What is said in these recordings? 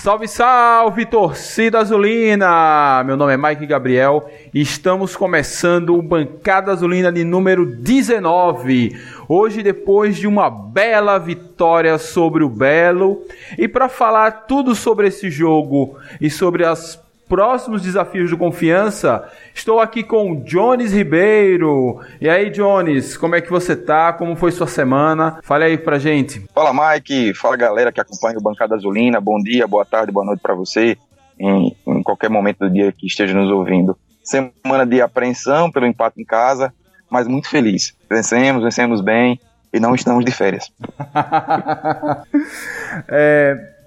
Salve, salve, torcida azulina! Meu nome é Mike Gabriel e estamos começando o Bancada Azulina de número 19. Hoje, depois de uma bela vitória sobre o Belo, e para falar tudo sobre esse jogo e sobre as próximos desafios do Confiança, estou aqui com o Jones Ribeiro. E aí, Jones, como é que você tá? Como foi sua semana? Fale aí pra gente. Fala, Mike. Fala, galera que acompanha o Bancada Azulina. Bom dia, boa tarde, boa noite para você, em, em qualquer momento do dia que esteja nos ouvindo. Semana de apreensão pelo empate em casa, mas muito feliz. Vencemos, vencemos bem e não estamos de férias. é,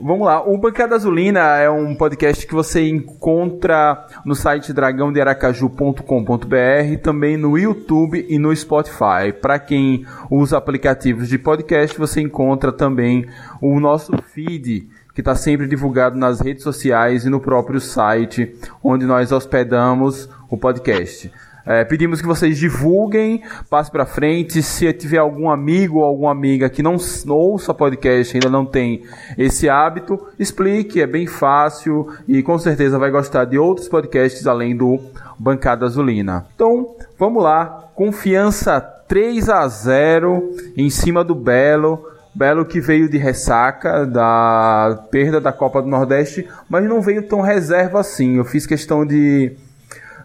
Vamos lá, o Bancada Azulina é um podcast que você encontra no site dragãodearacaju.com.br, também no YouTube e no Spotify. Para quem usa aplicativos de podcast, você encontra também o nosso feed, que está sempre divulgado nas redes sociais e no próprio site, onde nós hospedamos o podcast. É, pedimos que vocês divulguem, passe para frente. Se tiver algum amigo ou alguma amiga que não ouça podcast, ainda não tem esse hábito, explique, é bem fácil e com certeza vai gostar de outros podcasts além do Bancada Azulina. Então, vamos lá. Confiança 3 a 0 em cima do Belo. Belo que veio de ressaca da perda da Copa do Nordeste, mas não veio tão reserva assim. Eu fiz questão de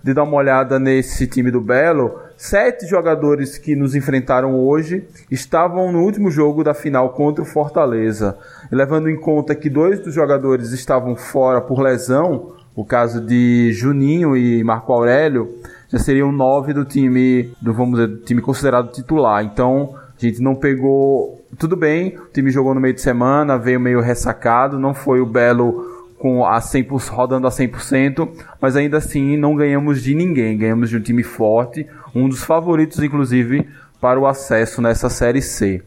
de dar uma olhada nesse time do Belo, sete jogadores que nos enfrentaram hoje estavam no último jogo da final contra o Fortaleza. Levando em conta que dois dos jogadores estavam fora por lesão, o caso de Juninho e Marco Aurélio, já seriam nove do time, do, vamos dizer, do time considerado titular. Então, a gente não pegou. Tudo bem, o time jogou no meio de semana, veio meio ressacado, não foi o Belo com a 100%, rodando a 100%, mas ainda assim não ganhamos de ninguém, ganhamos de um time forte, um dos favoritos inclusive para o acesso nessa série C.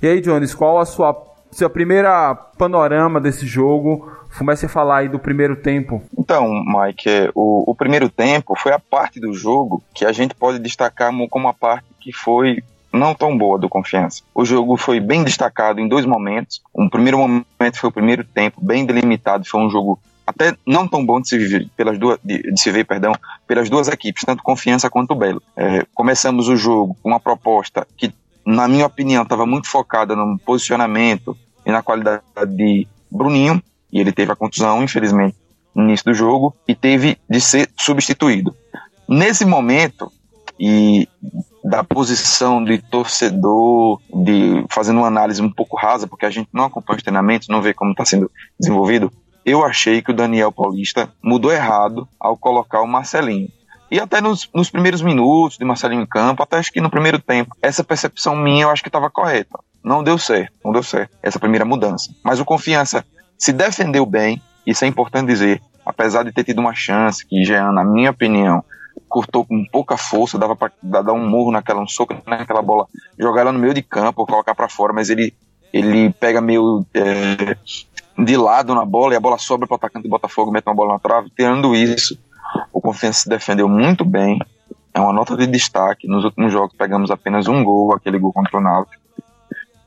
E aí, Jones, qual a sua seu primeira panorama desse jogo? Comece a falar aí do primeiro tempo. Então, Mike, o, o primeiro tempo foi a parte do jogo que a gente pode destacar como a parte que foi não tão boa do Confiança. O jogo foi bem destacado em dois momentos. Um primeiro momento foi o primeiro tempo, bem delimitado, foi um jogo até não tão bom de se ver pelas duas de, de se ver, perdão, pelas duas equipes, tanto Confiança quanto Belo. É, começamos o jogo com uma proposta que, na minha opinião, estava muito focada no posicionamento e na qualidade de Bruninho, e ele teve a contusão, infelizmente, no início do jogo, e teve de ser substituído. Nesse momento, e da posição de torcedor, de fazendo uma análise um pouco rasa, porque a gente não acompanha os treinamentos, não vê como está sendo desenvolvido, eu achei que o Daniel Paulista mudou errado ao colocar o Marcelinho. E até nos, nos primeiros minutos de Marcelinho em campo, até acho que no primeiro tempo, essa percepção minha eu acho que estava correta. Não deu certo, não deu certo, essa primeira mudança. Mas o Confiança se defendeu bem, isso é importante dizer, apesar de ter tido uma chance que Jean, na minha opinião, cortou com pouca força, dava para dar um murro naquela, um soco naquela bola, jogar ela no meio de campo, colocar para fora, mas ele, ele pega meio é, de lado na bola e a bola sobra para o atacante do Botafogo, mete uma bola na trave. Tirando isso, o Confiança se defendeu muito bem, é uma nota de destaque. Nos últimos jogos pegamos apenas um gol, aquele gol contra o Náutico,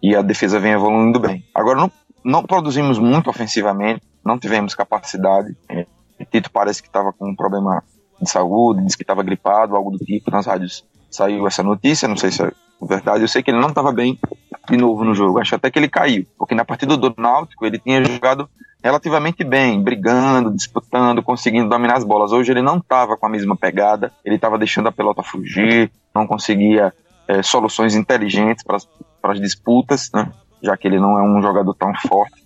e a defesa vem evoluindo bem. Agora, não, não produzimos muito ofensivamente, não tivemos capacidade. É, Tito parece que estava com um problema de saúde, disse que estava gripado, algo do tipo. Nas rádios saiu essa notícia, não sei se é verdade. Eu sei que ele não estava bem de novo no jogo. Acho até que ele caiu, porque na partida do Náutico ele tinha jogado relativamente bem, brigando, disputando, conseguindo dominar as bolas. Hoje ele não estava com a mesma pegada, ele estava deixando a pelota fugir, não conseguia é, soluções inteligentes para as disputas, né? já que ele não é um jogador tão forte.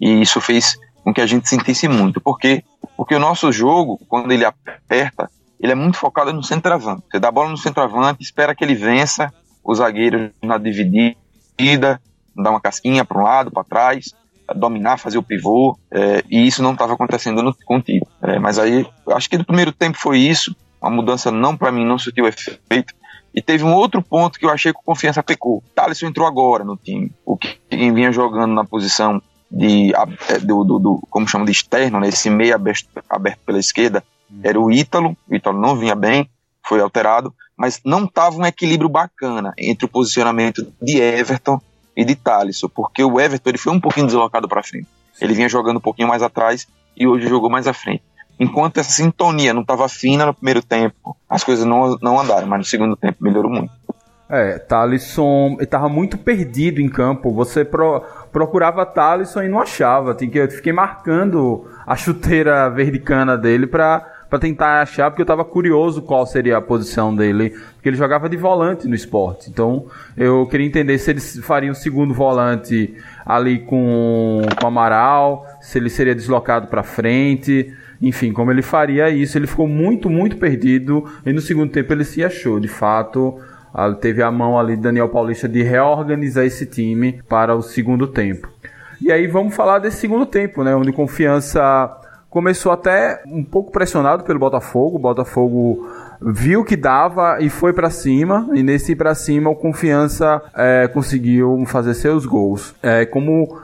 E isso fez com que a gente sentisse muito, porque porque o nosso jogo, quando ele aperta, ele é muito focado no centroavante. Você dá a bola no centroavante, espera que ele vença o zagueiro na dividida, dar uma casquinha para um lado, para trás, dominar, fazer o pivô, é, e isso não estava acontecendo no, contigo. É, mas aí, acho que no primeiro tempo foi isso, a mudança não, para mim, não surtiu efeito. E teve um outro ponto que eu achei que o Confiança pecou. Thaleson entrou agora no time. O que vinha jogando na posição de, é, do, do, do, como chama de externo, né, esse meio aberto, aberto pela esquerda, uhum. era o Ítalo, o Ítalo não vinha bem, foi alterado, mas não estava um equilíbrio bacana entre o posicionamento de Everton e de Thalisson, porque o Everton ele foi um pouquinho deslocado para frente. Ele vinha jogando um pouquinho mais atrás e hoje jogou mais à frente. Enquanto essa sintonia não estava fina no primeiro tempo, as coisas não, não andaram, mas no segundo tempo melhorou muito. É, Talisson estava muito perdido em campo. Você pro, procurava Talisson e não achava. Eu fiquei marcando a chuteira verde cana dele para para tentar achar, porque eu estava curioso qual seria a posição dele, porque ele jogava de volante no esporte. Então eu queria entender se eles fariam o segundo volante ali com, com Amaral, se ele seria deslocado para frente, enfim, como ele faria isso. Ele ficou muito, muito perdido e no segundo tempo ele se achou, de fato. Teve a mão ali de Daniel Paulista de reorganizar esse time para o segundo tempo. E aí vamos falar desse segundo tempo, né? Onde confiança começou até um pouco pressionado pelo Botafogo. O Botafogo viu que dava e foi para cima. E nesse para cima, o Confiança é, conseguiu fazer seus gols. É, como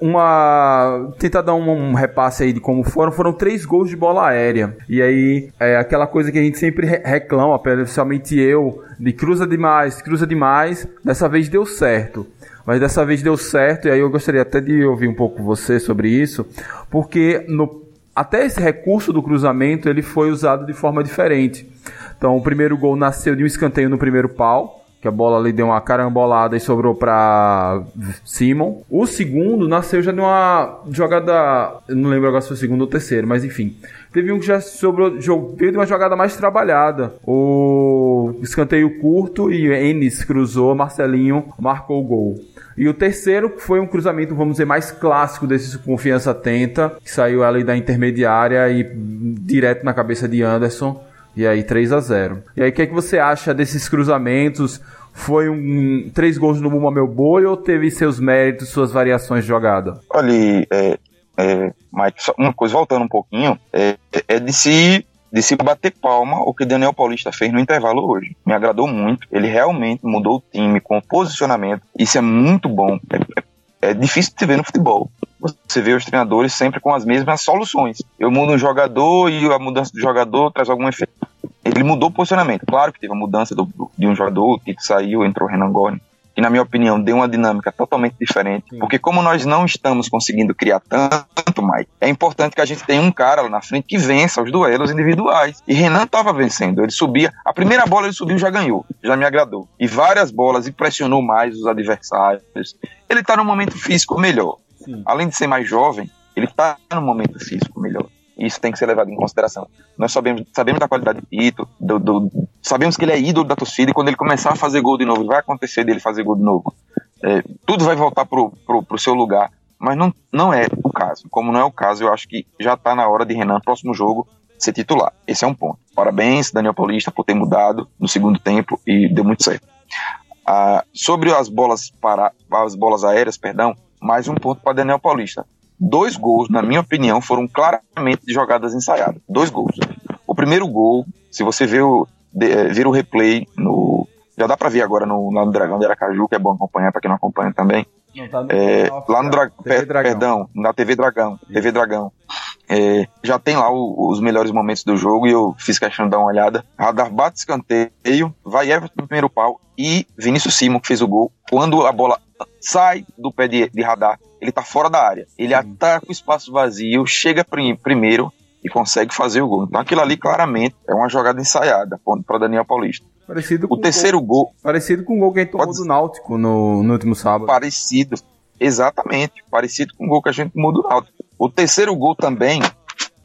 uma tentar dar um, um, repasse aí de como foram foram três gols de bola aérea e aí é aquela coisa que a gente sempre reclama principalmente eu de cruza demais cruza demais dessa vez deu certo mas dessa vez deu certo, e aí eu gostaria até de ouvir um pouco você sobre isso, porque no, até esse recurso do cruzamento ele foi usado de forma diferente. Então o primeiro gol nasceu de um escanteio no primeiro pau, que a bola ali deu uma carambolada e sobrou para Simon. O segundo nasceu já de uma jogada, não lembro agora se foi o segundo ou terceiro, mas enfim. Teve um que já sobrou, veio de uma jogada mais trabalhada. O escanteio curto e Enes cruzou, Marcelinho marcou o gol. E o terceiro foi um cruzamento, vamos dizer, mais clássico desse confiança tenta, que saiu ali da intermediária e direto na cabeça de Anderson. E aí 3 a 0 E aí o que, é que você acha desses cruzamentos? Foi um três gols no Muma Meu Boi ou teve seus méritos, suas variações de jogada? Olha, é, é, Mike, uma coisa, voltando um pouquinho, é, é de se de se bater palma o que Daniel Paulista fez no intervalo hoje. Me agradou muito. Ele realmente mudou o time com o posicionamento. Isso é muito bom. É, é, é difícil de ver no futebol. Você vê os treinadores sempre com as mesmas soluções. Eu mudo um jogador e a mudança do jogador traz algum efeito. Ele mudou o posicionamento. Claro que teve a mudança do, de um jogador, o Tito saiu, entrou o Renan Gorni que na minha opinião deu uma dinâmica totalmente diferente, Sim. porque como nós não estamos conseguindo criar tanto, Mike, é importante que a gente tenha um cara lá na frente que vença os duelos individuais. E Renan estava vencendo, ele subia, a primeira bola ele subiu já ganhou, já me agradou. E várias bolas impressionou mais os adversários. Ele está num momento físico melhor. Sim. Além de ser mais jovem, ele está num momento físico melhor. Isso tem que ser levado em consideração. Nós sabemos, sabemos da qualidade de Tito, do, do, sabemos que ele é ídolo da torcida e quando ele começar a fazer gol de novo, vai acontecer dele fazer gol de novo. É, tudo vai voltar pro, pro, pro seu lugar, mas não, não é o caso. Como não é o caso, eu acho que já está na hora de Renan, próximo jogo, ser titular. Esse é um ponto. Parabéns, Daniel Paulista, por ter mudado no segundo tempo e deu muito certo. Ah, sobre as bolas para as bolas aéreas, perdão, mais um ponto para Daniel Paulista dois gols, na minha opinião, foram claramente de jogadas ensaiadas. Dois gols. O primeiro gol, se você ver o, eh, ver o replay no. Já dá pra ver agora no, no Dragão de Aracaju, que é bom acompanhar para quem não acompanha também. Não, tá no é, lá no Dra per, Dragão. Perdão, na TV Dragão. TV Dragão. É, já tem lá o, os melhores momentos do jogo e eu fiz questão de dar uma olhada. Radar bate escanteio, vai Everton no primeiro pau e Vinícius Simon que fez o gol. Quando a bola sai do pé de, de radar, ele tá fora da área. Ele Sim. ataca o espaço vazio, chega prim, primeiro e consegue fazer o gol. Então aquilo ali claramente é uma jogada ensaiada para Daniel Paulista. Parecido o terceiro gol, gol, Parecido com o gol que a gente tomou pode... do Náutico no, no último sábado. Parecido, exatamente. Parecido com o gol que a gente tomou do Náutico. O terceiro gol também,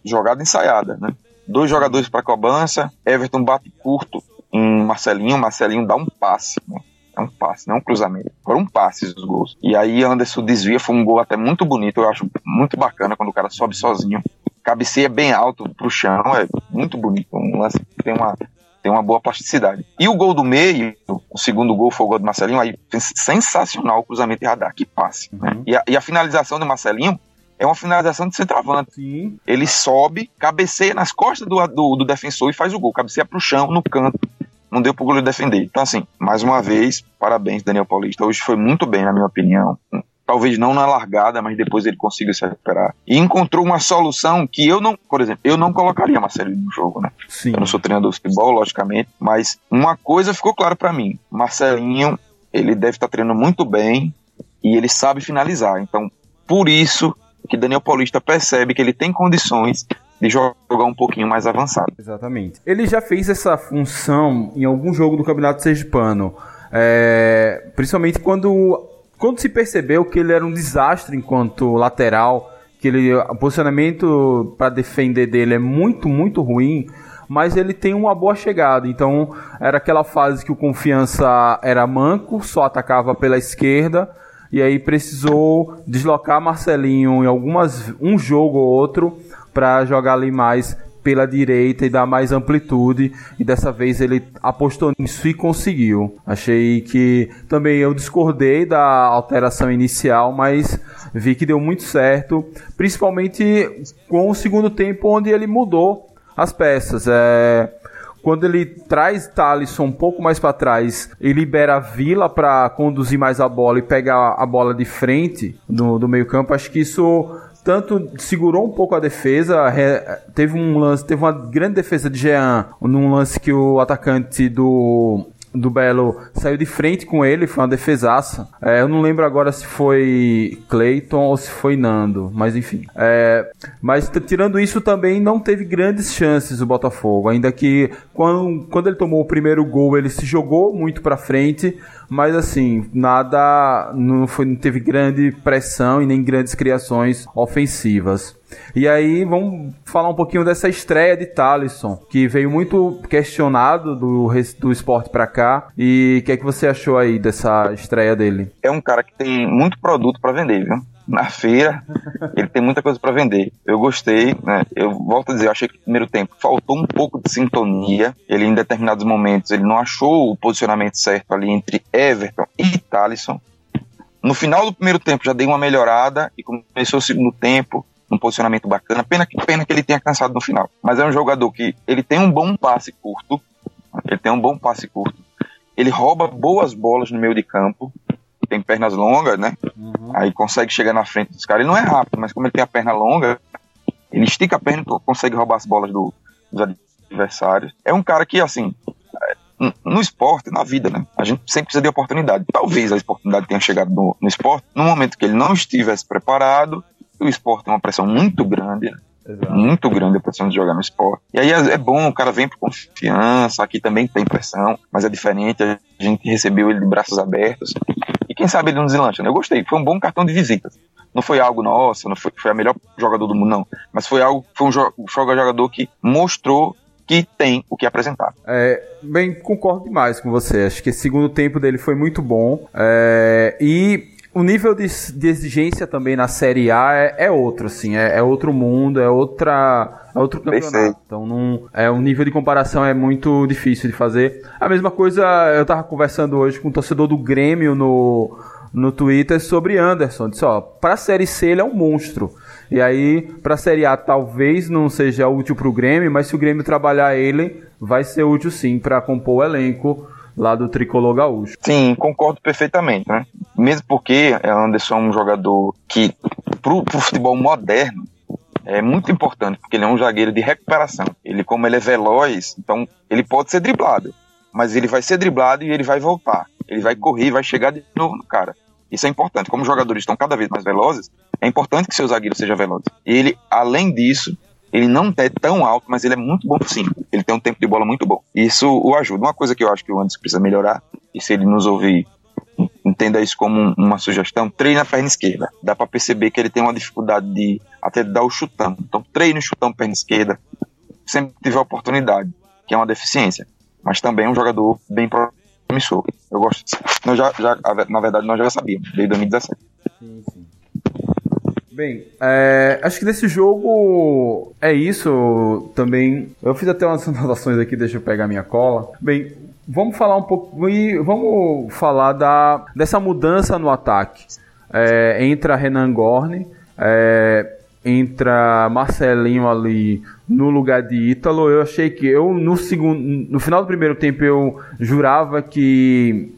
jogada ensaiada, né? Dois jogadores para cobrança, Everton bate curto em Marcelinho, Marcelinho dá um passe, né? É um passe, não é um cruzamento. Foram passes os gols. E aí Anderson desvia, foi um gol até muito bonito. Eu acho muito bacana quando o cara sobe sozinho. Cabeceia bem alto pro chão, é muito bonito. Um lance que tem uma, tem uma boa plasticidade. E o gol do meio, o segundo gol foi o gol do Marcelinho, aí sensacional o cruzamento de radar, que passe. Né? Uhum. Né? E, a, e, a, finalização do Marcelinho é uma finalização de centroavante. Sim. Ele sobe, cabeceia nas costas do, do, do defensor e faz o gol. Cabeceia pro chão, no canto não deu pro goleiro defender. Então, assim, mais uma vez, parabéns, Daniel Paulista. Hoje foi muito bem, na minha opinião. Talvez não na largada, mas depois ele consiga se recuperar. E encontrou uma solução que eu não, por exemplo, eu não colocaria Marcelinho no jogo, né? Sim. Eu não sou treinador de futebol, logicamente, mas uma coisa ficou clara para mim. Marcelinho, ele deve estar tá treinando muito bem e ele sabe finalizar. Então, por isso, que Daniel Paulista percebe que ele tem condições de jogar um pouquinho mais avançado. Exatamente. Ele já fez essa função em algum jogo do Campeonato Sergipano, é, principalmente quando, quando se percebeu que ele era um desastre enquanto lateral, que ele, o posicionamento para defender dele é muito, muito ruim mas ele tem uma boa chegada. Então, era aquela fase que o Confiança era manco, só atacava pela esquerda, e aí precisou deslocar Marcelinho em algumas um jogo ou outro para jogar ali mais pela direita e dar mais amplitude. E dessa vez ele apostou nisso e conseguiu. Achei que também eu discordei da alteração inicial, mas vi que deu muito certo, principalmente com o segundo tempo onde ele mudou as peças. É, quando ele traz Talisson um pouco mais para trás e libera a Vila para conduzir mais a bola e pegar a bola de frente do, do meio campo, acho que isso tanto segurou um pouco a defesa, teve um lance, teve uma grande defesa de Jean num lance que o atacante do do Belo saiu de frente com ele, foi uma defesaça. É, eu não lembro agora se foi Clayton ou se foi Nando, mas enfim. É, mas tirando isso também não teve grandes chances o Botafogo, ainda que quando, quando ele tomou o primeiro gol ele se jogou muito para frente, mas assim, nada, não, foi, não teve grande pressão e nem grandes criações ofensivas. E aí vamos falar um pouquinho dessa estreia de Talisson, que veio muito questionado do, do esporte para cá. E o que é que você achou aí dessa estreia dele? É um cara que tem muito produto para vender, viu? na feira, ele tem muita coisa para vender. Eu gostei, né? Eu volto a dizer, eu achei que no primeiro tempo faltou um pouco de sintonia. Ele, em determinados momentos, ele não achou o posicionamento certo ali entre Everton e Talisson. No final do primeiro tempo já dei uma melhorada e começou o segundo tempo um posicionamento bacana. Pena que, pena que ele tenha cansado no final. Mas é um jogador que ele tem um bom passe curto. Ele tem um bom passe curto. Ele rouba boas bolas no meio de campo tem pernas longas, né? Uhum. Aí consegue chegar na frente dos caras. Ele não é rápido, mas como ele tem a perna longa, ele estica a perna e consegue roubar as bolas do, dos adversários. É um cara que, assim, no esporte, na vida, né? A gente sempre precisa de oportunidade. Talvez a oportunidade tenha chegado no, no esporte no momento que ele não estivesse preparado. O esporte tem uma pressão muito grande, né? Exato. Muito grande a pressão de jogar no esporte. E aí é, é bom, o cara vem por confiança, aqui também tem pressão, mas é diferente, a gente recebeu ele de braços abertos. E quem sabe ele não deslancha, né? Eu gostei, foi um bom cartão de visitas. Não foi algo, nossa, não foi, foi a melhor jogador do mundo, não. Mas foi algo, foi um, jo jogador que mostrou que tem o que apresentar. É, bem, concordo demais com você. Acho que esse segundo tempo dele foi muito bom. É, e o nível de, de, exigência também na Série A é, é outro, assim, é, é, outro mundo, é outra. É outro campeonato. Então não. É, o nível de comparação é muito difícil de fazer. A mesma coisa, eu tava conversando hoje com um torcedor do Grêmio no, no Twitter sobre Anderson. Disse, ó, pra Série C ele é um monstro. E aí, pra Série A talvez não seja útil pro Grêmio, mas se o Grêmio trabalhar ele, vai ser útil sim para compor o elenco lá do tricolor gaúcho. Sim, concordo perfeitamente, né? Mesmo porque Anderson é um jogador que, pro, pro futebol moderno, é muito importante, porque ele é um zagueiro de recuperação. Ele, como ele é veloz, então ele pode ser driblado, mas ele vai ser driblado e ele vai voltar. Ele vai correr, vai chegar de novo no cara. Isso é importante. Como os jogadores estão cada vez mais velozes, é importante que seu zagueiro seja veloz. E ele, além disso, ele não é tão alto, mas ele é muito bom sim. Ele tem um tempo de bola muito bom. Isso o ajuda. Uma coisa que eu acho que o Anderson precisa melhorar, e se ele nos ouvir, entenda isso como uma sugestão, treine a perna esquerda. Dá para perceber que ele tem uma dificuldade de até dar o chutão. Então treine o chutão perna esquerda, sempre tiver oportunidade, que é uma deficiência. Mas também é um jogador bem promissor. Eu gosto. Nós já, já, na verdade, nós já sabíamos, desde 2017. Sim, sim. Bem, é, acho que nesse jogo é isso também. Eu fiz até umas anotações aqui, deixa eu pegar minha cola. Bem, vamos falar um pouco e vamos falar da, dessa mudança no ataque. É, entra Renan Gorne, é, entra Marcelinho ali no lugar de Ítalo. Eu achei que eu no segundo, no final do primeiro tempo eu jurava que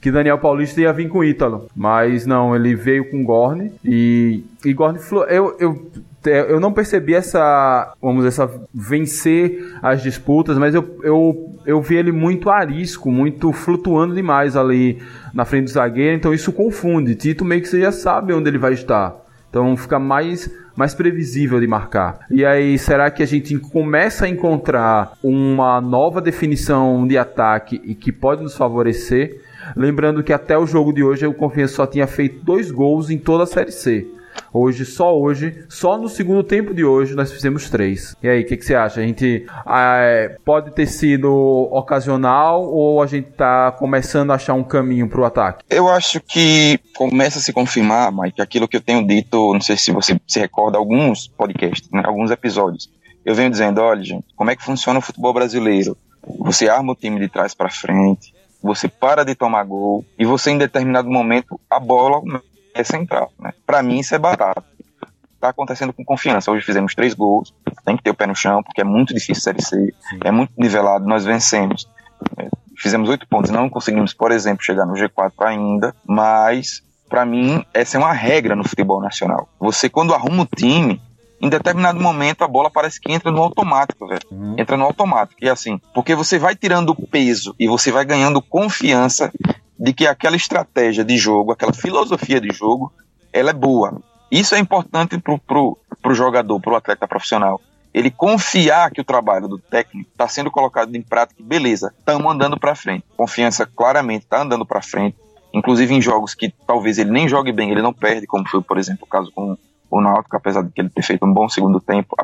que Daniel Paulista ia vir com Ítalo. Mas não, ele veio com Gorne e, e Gorne eu, eu eu não percebi essa, vamos dizer, essa vencer as disputas, mas eu, eu, eu vi ele muito arisco, muito flutuando demais ali na frente do zagueiro, então isso confunde. Tito meio que você já sabe onde ele vai estar. Então fica mais, mais previsível de marcar. E aí, será que a gente começa a encontrar uma nova definição de ataque e que pode nos favorecer? Lembrando que até o jogo de hoje o Confiança só tinha feito dois gols em toda a Série C. Hoje, só hoje, só no segundo tempo de hoje, nós fizemos três. E aí, o que, que, você acha? A gente é, pode ter sido ocasional ou a gente tá começando a achar um caminho para o ataque? Eu acho que começa a se confirmar, Mike, aquilo que eu tenho dito, não sei se você se recorda, alguns podcasts, né, alguns episódios. Eu venho dizendo, olha, gente, como é que funciona o futebol brasileiro? Você arma o time de trás para frente, você para de tomar gol e você em determinado momento a bola é central. Né? Para mim, isso é barato. Está acontecendo com confiança. Hoje fizemos três gols, tem que ter o pé no chão, porque é muito difícil Série C, é muito nivelado, nós vencemos. É, fizemos oito pontos, não conseguimos, por exemplo, chegar no G4 ainda, mas para mim essa é uma regra no futebol nacional. Você, quando arruma o time, em determinado momento a bola parece que entra no automático, velho. Uhum. Entra no automático. E assim, porque você vai tirando peso e você vai ganhando confiança de que aquela estratégia de jogo, aquela filosofia de jogo, ela é boa. Isso é importante pro, pro jogador, pro atleta profissional. Ele confiar que o trabalho do técnico está sendo colocado em prática, beleza, estamos andando para frente. Confiança claramente está andando para frente. Inclusive em jogos que talvez ele nem jogue bem, ele não perde, como foi, por exemplo, o caso com o Náutico, apesar de ele ter feito um bom segundo tempo,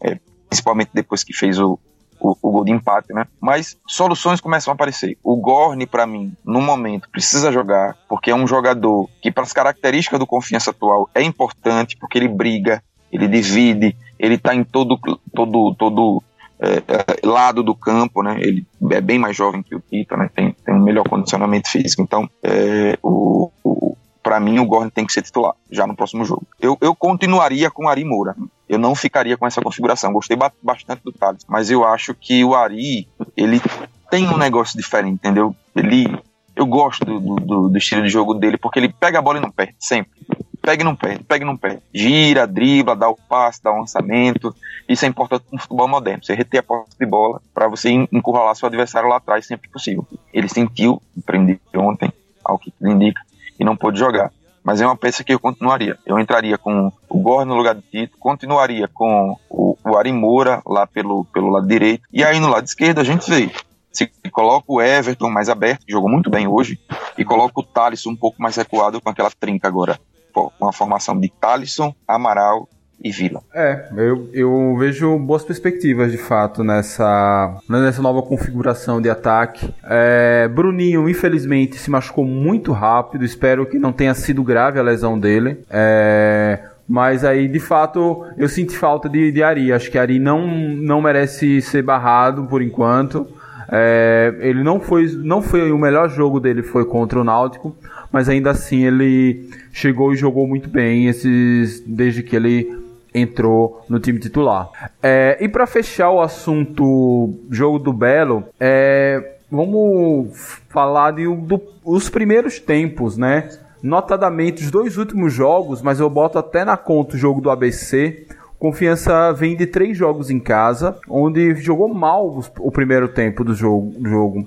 é, principalmente depois que fez o, o, gol de empate, né? Mas soluções começam a aparecer. O Gorni, para mim, no momento, precisa jogar, porque é um jogador que, para as características do confiança atual, é importante, porque ele briga, ele divide, ele tá em todo, todo, todo é, é, lado do campo, né? Ele é bem mais jovem que o Tita, né? Tem, tem um melhor condicionamento físico. Então, é, o, o para mim, o Gordon tem que ser titular já no próximo jogo. Eu, eu continuaria com o Ari Moura. Eu não ficaria com essa configuração. Gostei bastante do Thales, mas eu acho que o Ari, ele tem um negócio diferente, entendeu? Ele, eu gosto do, do, do estilo de jogo dele, porque ele pega a bola e não perde, sempre. Pega e não perde, pega e não perde. Gira, dribla, dá o passe, dá o lançamento. Isso é importante no futebol moderno. Você reter a posse de bola para você encurralar seu adversário lá atrás sempre que possível. Ele sentiu, prendeu ontem, ao que tudo indica, e não pôde jogar. Mas é uma peça que eu continuaria. Eu entraria com o Gor no lugar de Tito, continuaria com o, o Arimura lá pelo, pelo lado direito, e aí no lado esquerdo a gente vê se coloca o Everton mais aberto, que jogou muito bem hoje, e coloca o Thalisson um pouco mais recuado com aquela trinca agora. Pô, uma formação de Thalisson, Amaral e Vila. É, eu, eu vejo boas perspectivas de fato nessa, nessa nova configuração de ataque. É, Bruninho, infelizmente, se machucou muito rápido. Espero que não tenha sido grave a lesão dele. É, mas aí, de fato, eu senti falta de, de Ari. Acho que Ari não, não merece ser barrado por enquanto. É, ele não foi, não foi o melhor jogo dele foi contra o Náutico, mas ainda assim ele chegou e jogou muito bem esses desde que ele entrou no time titular. É, e para fechar o assunto jogo do Belo, é, vamos falar de, do, os primeiros tempos, né? Notadamente os dois últimos jogos, mas eu boto até na conta o jogo do ABC. Confiança vem de três jogos em casa, onde jogou mal o primeiro tempo do jogo. Jogo.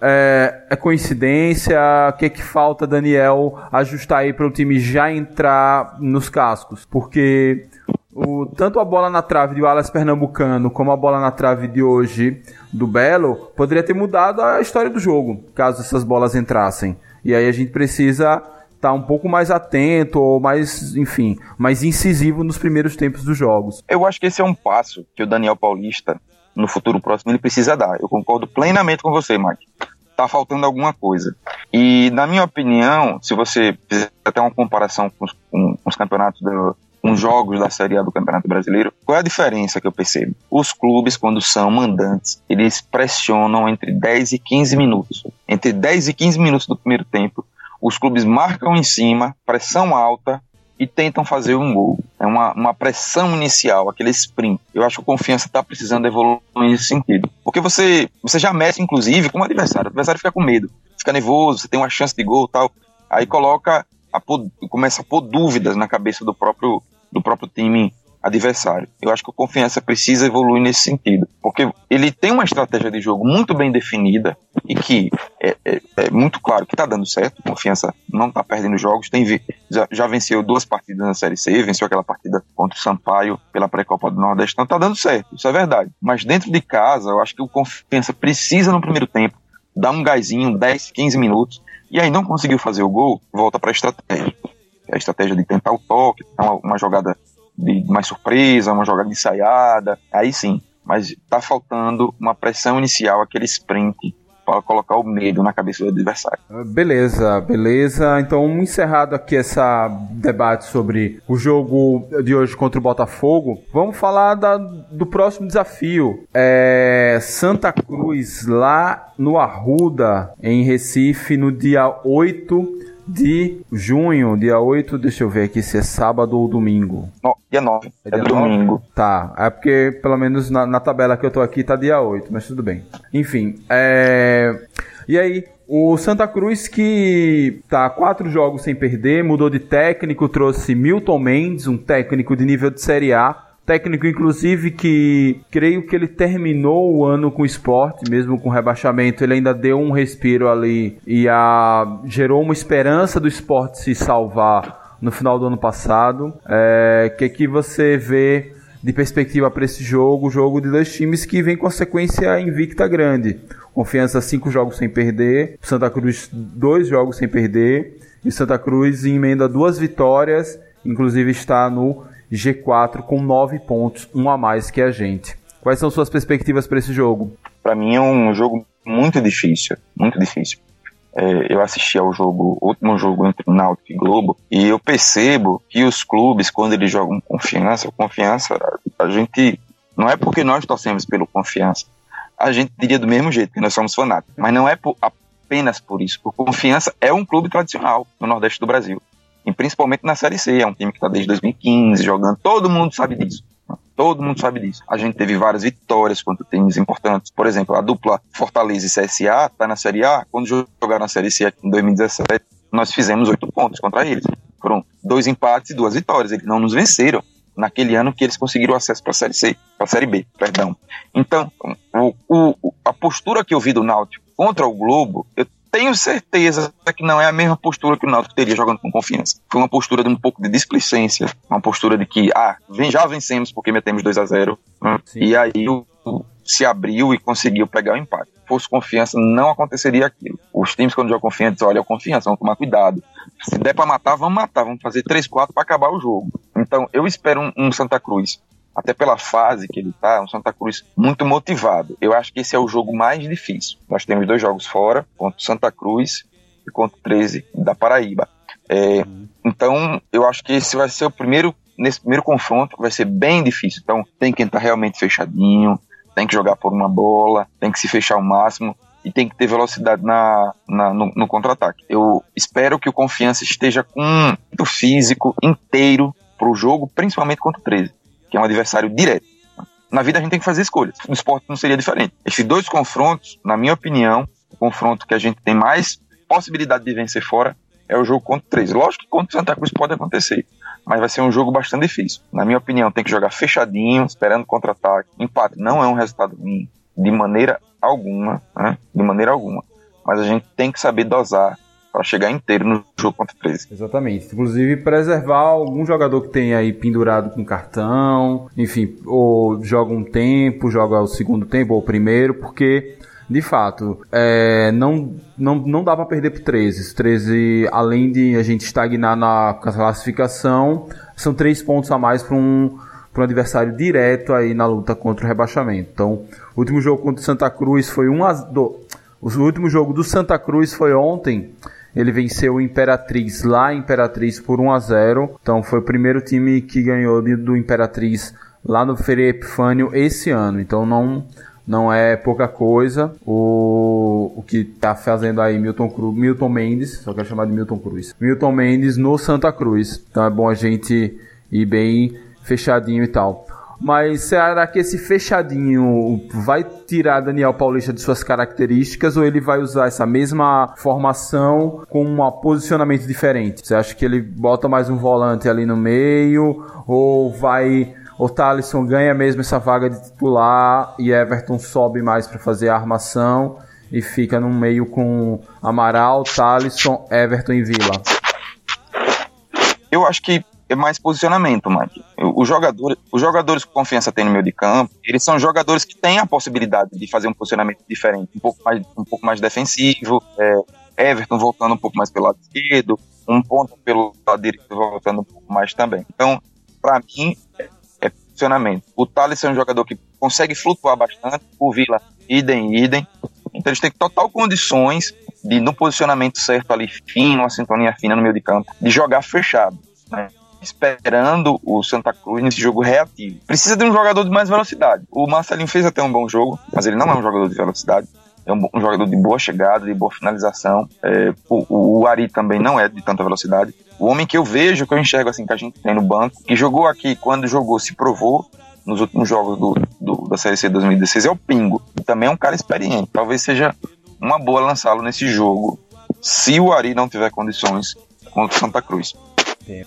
É, é, coincidência? O que, é que falta, Daniel, ajustar aí para o time já entrar nos cascos? Porque o, tanto a bola na trave de Wallace Pernambucano como a bola na trave de hoje do Belo poderia ter mudado a história do jogo, caso essas bolas entrassem. E aí a gente precisa estar tá um pouco mais atento ou mais, enfim, mais incisivo nos primeiros tempos dos jogos. Eu acho que esse é um passo que o Daniel Paulista, no futuro próximo, ele precisa dar. Eu concordo plenamente com você, Mike. Tá faltando alguma coisa. E, na minha opinião, se você fizer até uma comparação com os, com os campeonatos do, com jogos da Série A do Campeonato Brasileiro, qual é a diferença que eu percebo? Os clubes, quando são mandantes, eles pressionam entre 10 e 15 minutos. Entre 10 e 15 minutos do primeiro tempo, os clubes marcam em cima, pressão alta, e tentam fazer um gol. É uma, uma pressão inicial, aquele sprint. Eu acho que o Confiança está precisando evoluir nesse sentido. Porque você, você já mexe, inclusive, com o adversário. O adversário fica com medo, fica nervoso, você tem uma chance de gol tal. Aí coloca, a, começa a pôr dúvidas na cabeça do próprio do próprio time adversário. Eu acho que o Confiança precisa evoluir nesse sentido, porque ele tem uma estratégia de jogo muito bem definida e que é, é, é muito claro que está dando certo. Confiança não está perdendo jogos, tem já, já, venceu duas partidas na Série C, venceu aquela partida contra o Sampaio pela pré-copa do Nordeste, então tá dando certo, isso é verdade. Mas dentro de casa, eu acho que o Confiança precisa no primeiro tempo dar um gásinho, 10, 15 minutos, e aí não conseguiu fazer o gol, volta para a estratégia. A estratégia de tentar o toque, uma, uma jogada de mais surpresa, uma jogada ensaiada, aí sim. Mas tá faltando uma pressão inicial, aquele sprint para colocar o medo na cabeça do adversário. Ah, beleza, beleza. Então, encerrado aqui esse debate sobre o jogo de hoje contra o Botafogo, vamos falar da, do próximo desafio. É Santa Cruz, lá no Arruda, em Recife, no dia 8 de junho, dia 8, deixa eu ver aqui se é sábado ou domingo. No, dia 9, é, é dia domingo. 9? Tá, é porque pelo menos na, na, tabela que eu tô aqui tá dia 8, mas tudo bem. Enfim, é... E aí, o Santa Cruz que tá quatro jogos sem perder, mudou de técnico, trouxe Milton Mendes, um técnico de nível de Série A, Técnico, inclusive, que creio que ele terminou o ano com o esporte, mesmo com rebaixamento, ele ainda deu um respiro ali e a, gerou uma esperança do esporte se salvar no final do ano passado. É, que, que você vê de perspectiva para esse jogo? Jogo de dois times que vem com sequência invicta grande. Confiança, cinco jogos sem perder. Santa Cruz, dois jogos sem perder. E Santa Cruz emenda duas vitórias, inclusive está no G4 com 9 pontos, um a mais que a gente. Quais são suas perspectivas para esse jogo? Para mim é um jogo muito difícil, muito difícil. É, eu assisti ao jogo, último jogo entre Náutico e Globo, e eu percebo que os clubes, quando eles jogam confiança, confiança, a gente não é porque nós torcemos pelo confiança, a gente diria do mesmo jeito que nós somos fanáticos, mas não é por, apenas por isso. O Confiança é um clube tradicional no Nordeste do Brasil e principalmente na Série C. É um time que está desde 2015 jogando, todo mundo sabe disso. Todo mundo sabe disso. A gente teve várias vitórias contra times importantes. Por exemplo, a dupla Fortaleza e CSA está na Série A. Quando jogaram na Série C aqui em 2017, nós fizemos oito pontos contra eles. Foram dois empates e duas vitórias. Eles não nos venceram naquele ano que eles conseguiram acesso para a Série C, para a Série B, perdão. Então, o, o, a postura que eu vi do Náutico contra o Globo, eu tenho certeza que não é a mesma postura que o Náutico teria jogando com confiança. Foi uma postura de um pouco de displicência, uma postura de que, ah, já vencemos porque metemos 2 a 0 né? E aí o, se abriu e conseguiu pegar o empate. Se fosse confiança, não aconteceria aquilo. Os times, quando jogam confiança, dizem, olha, é confiança, vamos tomar cuidado. Se der para matar, vamos matar, vamos fazer 3, 4 para acabar o jogo. Então, eu espero um, um Santa Cruz até pela fase que ele está, um Santa Cruz muito motivado. Eu acho que esse é o jogo mais difícil. Nós temos dois jogos fora, contra o Santa Cruz e contra o 13 da Paraíba. É, então, eu acho que esse vai ser o primeiro, nesse primeiro confronto, vai ser bem difícil. Então, tem que entrar realmente fechadinho, tem que jogar por uma bola, tem que se fechar ao máximo e tem que ter velocidade na, na no, no contra-ataque. Eu espero que o Confiança esteja com o físico inteiro para o jogo, principalmente contra o 13 que é um adversário direto. Na vida a gente tem que fazer escolhas. No esporte não seria diferente. Esses dois confrontos, na minha opinião, o confronto que a gente tem mais possibilidade de vencer fora é o jogo contra o 13. Lógico que contra o Santa Cruz pode acontecer, mas vai ser um jogo bastante difícil. Na minha opinião, tem que jogar fechadinho, esperando contra-ataque. Empate não é um resultado ruim, de maneira alguma, né? De maneira alguma. Mas a gente tem que saber dosar para chegar inteiro no jogo contra o 13. Exatamente. Inclusive preservar algum jogador que tem aí pendurado com cartão, enfim, ou joga um tempo, joga o segundo tempo ou o primeiro, porque de fato, é, não, não, não dá para perder pro 13. 13, além de a gente estagnar na classificação, são três pontos a mais para um, um adversário direto aí na luta contra o rebaixamento. Então, o último jogo contra o Santa Cruz foi um a do, o último jogo do Santa Cruz foi ontem. Ele venceu o Imperatriz lá, Imperatriz por 1 a 0. Então foi o primeiro time que ganhou do Imperatriz lá no Feria Epifânio esse ano. Então não não é pouca coisa o, o que tá fazendo aí Milton Cruz, Milton Mendes, só quero chamar de Milton Cruz. Milton Mendes no Santa Cruz. Então é bom a gente ir bem fechadinho e tal. Mas será que esse fechadinho vai tirar Daniel Paulista de suas características ou ele vai usar essa mesma formação com um posicionamento diferente? Você acha que ele bota mais um volante ali no meio ou vai o Thalisson ganha mesmo essa vaga de titular e Everton sobe mais para fazer a armação e fica no meio com Amaral, Thalisson, Everton e Vila? acho que é mais posicionamento, Mike. Os jogadores, os jogadores que confiança tem no meio de campo, eles são jogadores que têm a possibilidade de fazer um posicionamento diferente, um pouco mais, um pouco mais defensivo. É, Everton voltando um pouco mais pelo lado esquerdo, um ponto pelo lado direito voltando um pouco mais também. Então, para mim, é, é posicionamento. O Thales é um jogador que consegue flutuar bastante, o Vila, idem, idem. Então eles têm total condições de, no posicionamento certo ali, fino, uma sintonia fina no meio de campo, de jogar fechado. Né? Esperando o Santa Cruz nesse jogo reativo. Precisa de um jogador de mais velocidade. O Marcelinho fez até um bom jogo, mas ele não é um jogador de velocidade. É um, um jogador de boa chegada, de boa finalização. É, o, o, Ari também não é de tanta velocidade. O homem que eu vejo, que eu enxergo assim, que a gente tem no banco, que jogou aqui, quando jogou, se provou, nos últimos jogos do, do, da Série C 2016 é o Pingo. Também é um cara experiente. Talvez seja uma boa lançá-lo nesse jogo, se o Ari não tiver condições contra o Santa Cruz.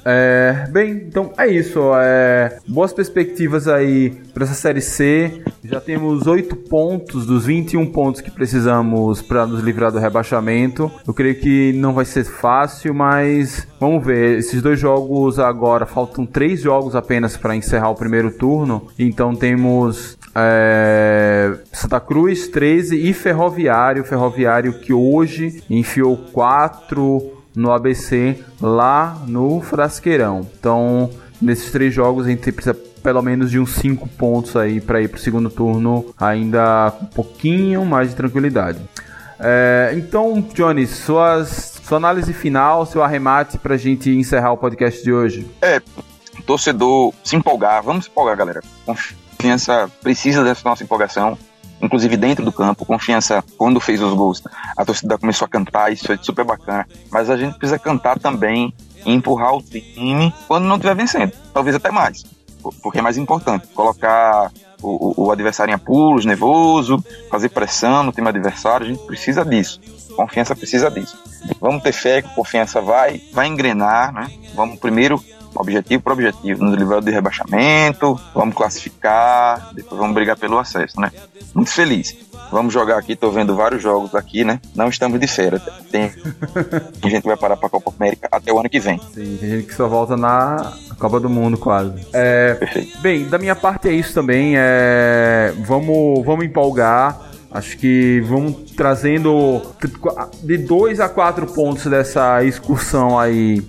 É, bem, então é isso. É, boas perspectivas aí para essa série C. Já temos 8 pontos dos 21 pontos que precisamos para nos livrar do rebaixamento. Eu creio que não vai ser fácil, mas vamos ver. Esses dois jogos agora, faltam 3 jogos apenas para encerrar o primeiro turno. Então temos é, Santa Cruz 13 e Ferroviário. Ferroviário que hoje enfiou 4 no ABC lá no Frasqueirão. Então, nesses três jogos a gente precisa pelo menos de uns 5 pontos aí para ir para o segundo turno, ainda com um pouquinho mais de tranquilidade. É, então, Johnny, suas, sua análise final, seu arremate para a gente encerrar o podcast de hoje. É, torcedor se empolgar, vamos se empolgar, galera. Confiança precisa dessa nossa empolgação inclusive dentro do campo. Confiança, quando fez os gols, a torcida começou a cantar, isso é super bacana. Mas a gente precisa cantar também e empurrar o time quando não estiver vencendo, talvez até mais, porque é mais importante colocar o, o, adversário em apuros, nervoso, fazer pressão no time adversário, a gente precisa disso. Confiança precisa disso. Vamos ter fé que confiança vai, vai engrenar, né? Vamos primeiro objetivo por objetivo, nos livrar de rebaixamento, vamos classificar, depois vamos brigar pelo acesso, né? Muito feliz. Vamos jogar aqui, tô vendo vários jogos aqui, né? Não estamos de férias. Tem, tem gente que vai parar pra Copa América até o ano que vem. Sim, tem gente que só volta na Copa do Mundo quase. É, Perfeito. Bem, da minha parte é isso também. É, vamos, vamos empolgar. Acho que vamos trazendo de dois a quatro pontos dessa excursão aí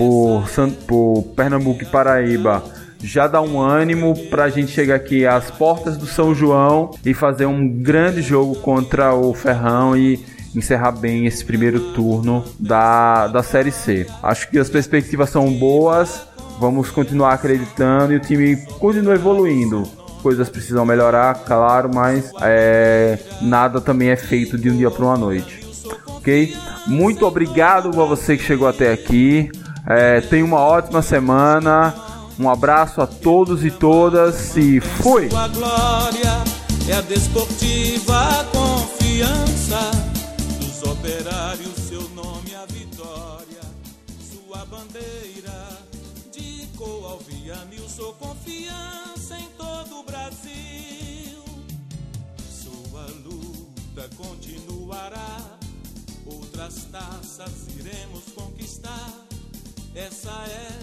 por, por Pernambuco e Paraíba já dá um ânimo para a gente chegar aqui às portas do São João e fazer um grande jogo contra o Ferrão e encerrar bem esse primeiro turno da, da Série C. Acho que as perspectivas são boas, vamos continuar acreditando e o time continua evoluindo. Coisas precisam melhorar, claro, mas é, nada também é feito de um dia para uma noite. Ok? Muito obrigado a você que chegou até aqui. É, tenha uma ótima semana. Um abraço a todos e todas e fui! Sua glória é a desportiva confiança dos operários, seu nome a vitória, sua bandeira de Coalviano, sou confiança em todo o Brasil. Sua luta continuará, outras taças iremos conquistar essa é